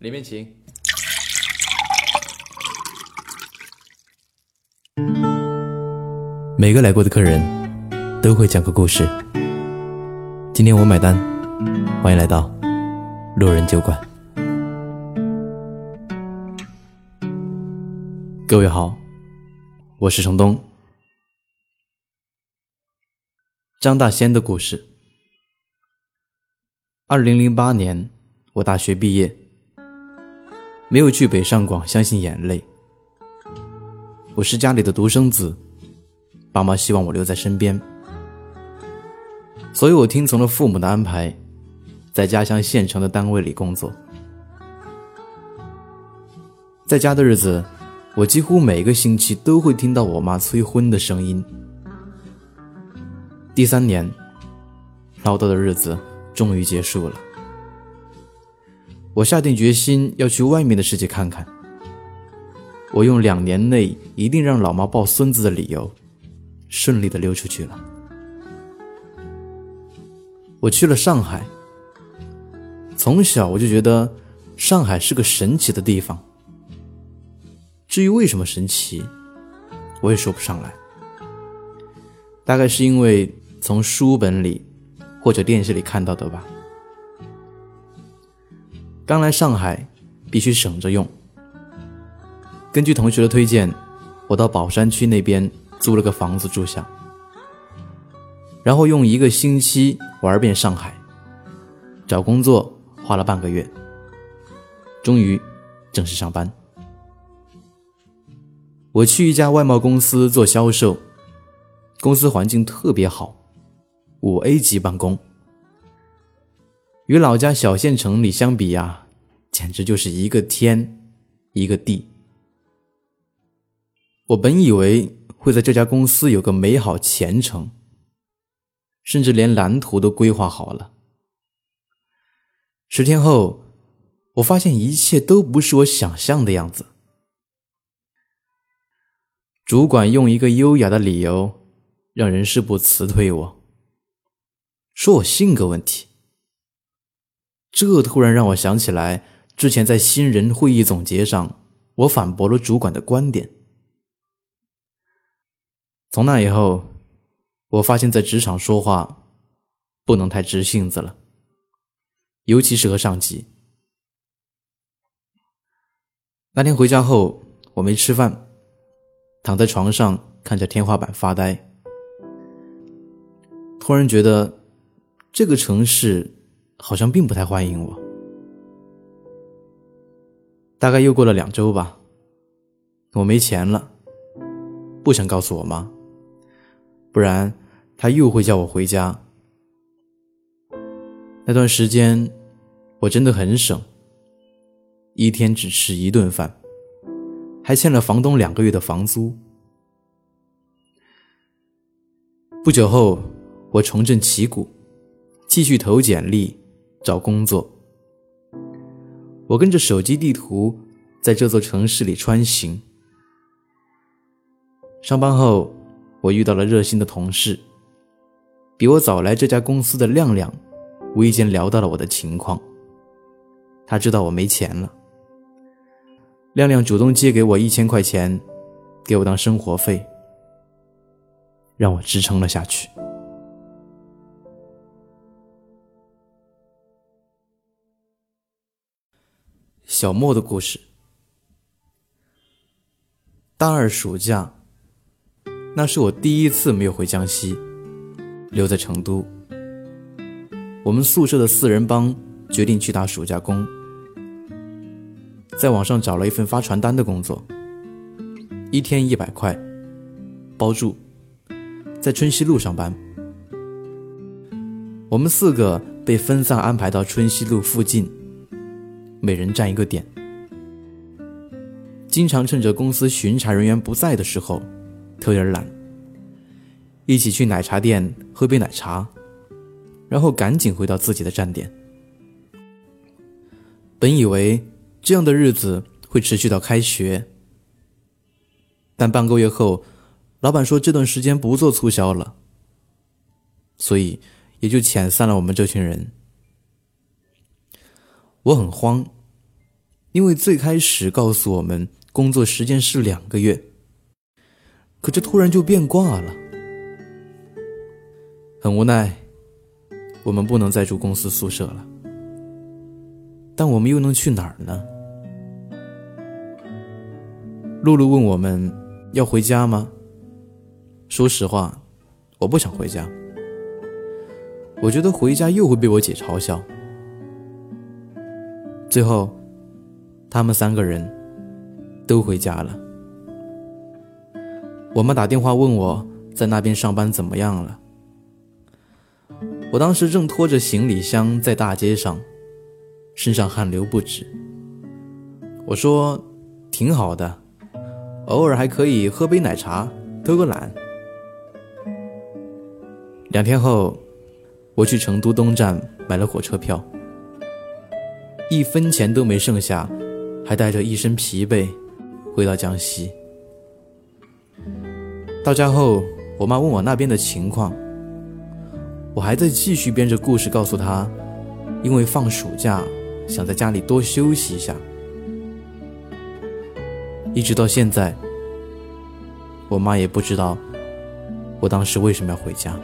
里面请。每个来过的客人都会讲个故事。今天我买单，欢迎来到路人酒馆。各位好，我是程东。张大仙的故事。二零零八年，我大学毕业，没有去北上广相信眼泪。我是家里的独生子，爸妈希望我留在身边，所以我听从了父母的安排，在家乡县城的单位里工作。在家的日子，我几乎每个星期都会听到我妈催婚的声音。第三年，唠叨的日子终于结束了。我下定决心要去外面的世界看看。我用两年内一定让老妈抱孙子的理由，顺利的溜出去了。我去了上海。从小我就觉得上海是个神奇的地方。至于为什么神奇，我也说不上来。大概是因为。从书本里或者电视里看到的吧。刚来上海，必须省着用。根据同学的推荐，我到宝山区那边租了个房子住下，然后用一个星期玩遍上海。找工作花了半个月，终于正式上班。我去一家外贸公司做销售，公司环境特别好。五 A 级办公，与老家小县城里相比呀，简直就是一个天一个地。我本以为会在这家公司有个美好前程，甚至连蓝图都规划好了。十天后，我发现一切都不是我想象的样子。主管用一个优雅的理由，让人事部辞退我。说我性格问题，这突然让我想起来之前在新人会议总结上，我反驳了主管的观点。从那以后，我发现在职场说话不能太直性子了，尤其是和上级。那天回家后，我没吃饭，躺在床上看着天花板发呆，突然觉得。这个城市好像并不太欢迎我。大概又过了两周吧，我没钱了，不想告诉我妈，不然她又会叫我回家。那段时间我真的很省，一天只吃一顿饭，还欠了房东两个月的房租。不久后，我重振旗鼓。继续投简历，找工作。我跟着手机地图在这座城市里穿行。上班后，我遇到了热心的同事，比我早来这家公司的亮亮，无意间聊到了我的情况。他知道我没钱了，亮亮主动借给我一千块钱，给我当生活费，让我支撑了下去。小莫的故事。大二暑假，那是我第一次没有回江西，留在成都。我们宿舍的四人帮决定去打暑假工，在网上找了一份发传单的工作，一天一百块，包住，在春熙路上班。我们四个被分散安排到春熙路附近。每人占一个点，经常趁着公司巡查人员不在的时候，偷点懒，一起去奶茶店喝杯奶茶，然后赶紧回到自己的站点。本以为这样的日子会持续到开学，但半个月后，老板说这段时间不做促销了，所以也就遣散了我们这群人。我很慌，因为最开始告诉我们工作时间是两个月，可这突然就变卦了。很无奈，我们不能再住公司宿舍了。但我们又能去哪儿呢？露露问我们要回家吗？说实话，我不想回家。我觉得回家又会被我姐嘲笑。最后，他们三个人都回家了。我妈打电话问我在那边上班怎么样了。我当时正拖着行李箱在大街上，身上汗流不止。我说：“挺好的，偶尔还可以喝杯奶茶，偷个懒。”两天后，我去成都东站买了火车票，一分钱都没剩下，还带着一身疲惫回到江西。到家后，我妈问我那边的情况。我还在继续编着故事告诉她，因为放暑假想在家里多休息一下。一直到现在，我妈也不知道我当时为什么要回家。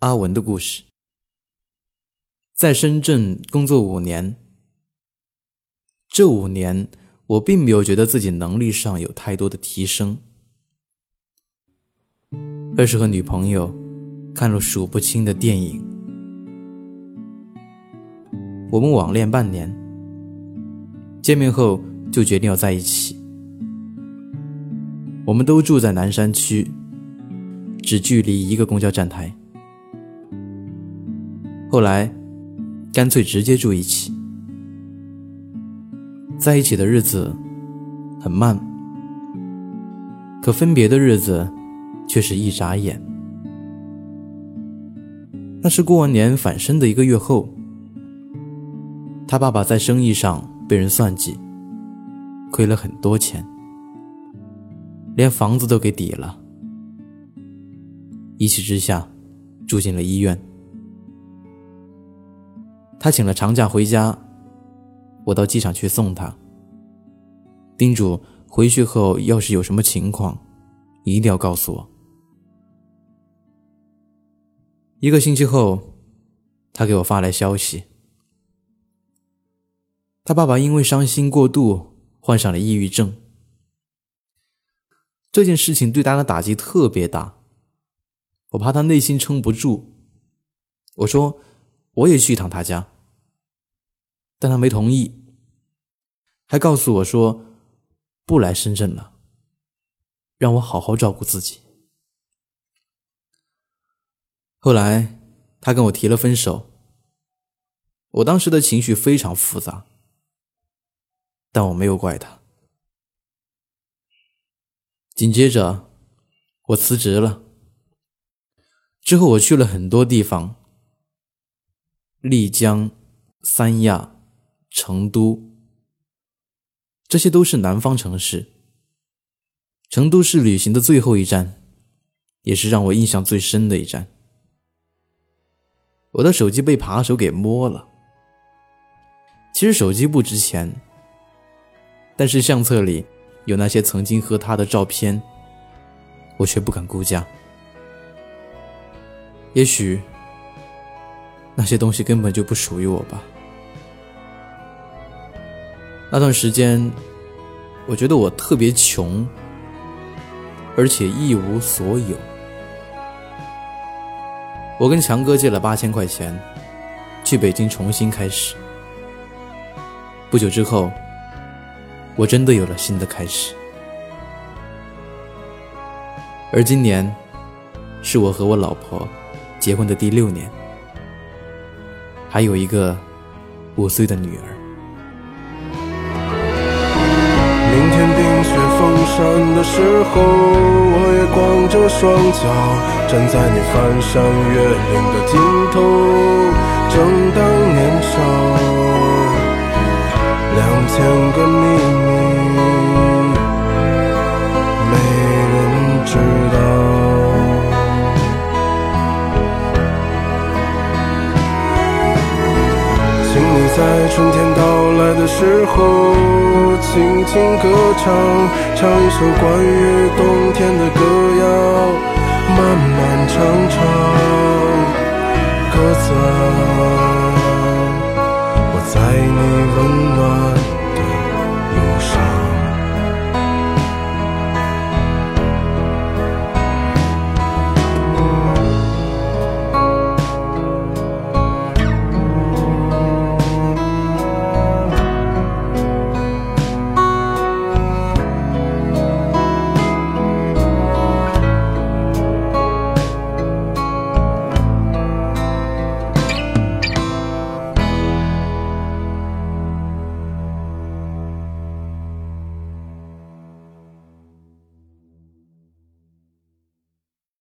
阿文的故事，在深圳工作五年，这五年。我并没有觉得自己能力上有太多的提升，而是和女朋友看了数不清的电影。我们网恋半年，见面后就决定要在一起。我们都住在南山区，只距离一个公交站台。后来，干脆直接住一起。在一起的日子很慢，可分别的日子却是一眨眼。那是过完年返深的一个月后，他爸爸在生意上被人算计，亏了很多钱，连房子都给抵了。一气之下，住进了医院。他请了长假回家。我到机场去送他，叮嘱回去后要是有什么情况，一定要告诉我。一个星期后，他给我发来消息，他爸爸因为伤心过度患上了抑郁症。这件事情对他的打击特别大，我怕他内心撑不住，我说我也去一趟他家。但他没同意，还告诉我说不来深圳了，让我好好照顾自己。后来他跟我提了分手，我当时的情绪非常复杂，但我没有怪他。紧接着我辞职了，之后我去了很多地方，丽江、三亚。成都，这些都是南方城市。成都是旅行的最后一站，也是让我印象最深的一站。我的手机被扒手给摸了。其实手机不值钱，但是相册里有那些曾经和他的照片，我却不敢估价。也许那些东西根本就不属于我吧。那段时间，我觉得我特别穷，而且一无所有。我跟强哥借了八千块钱，去北京重新开始。不久之后，我真的有了新的开始。而今年，是我和我老婆结婚的第六年，还有一个五岁的女儿。明天冰雪封山的时候，我也光着双脚站在你翻山越岭的尽头。正当年少，两千个秘密，没人知道。时候，轻轻歌唱，唱一首关于冬天的歌谣，慢慢唱唱歌词，我在你温暖。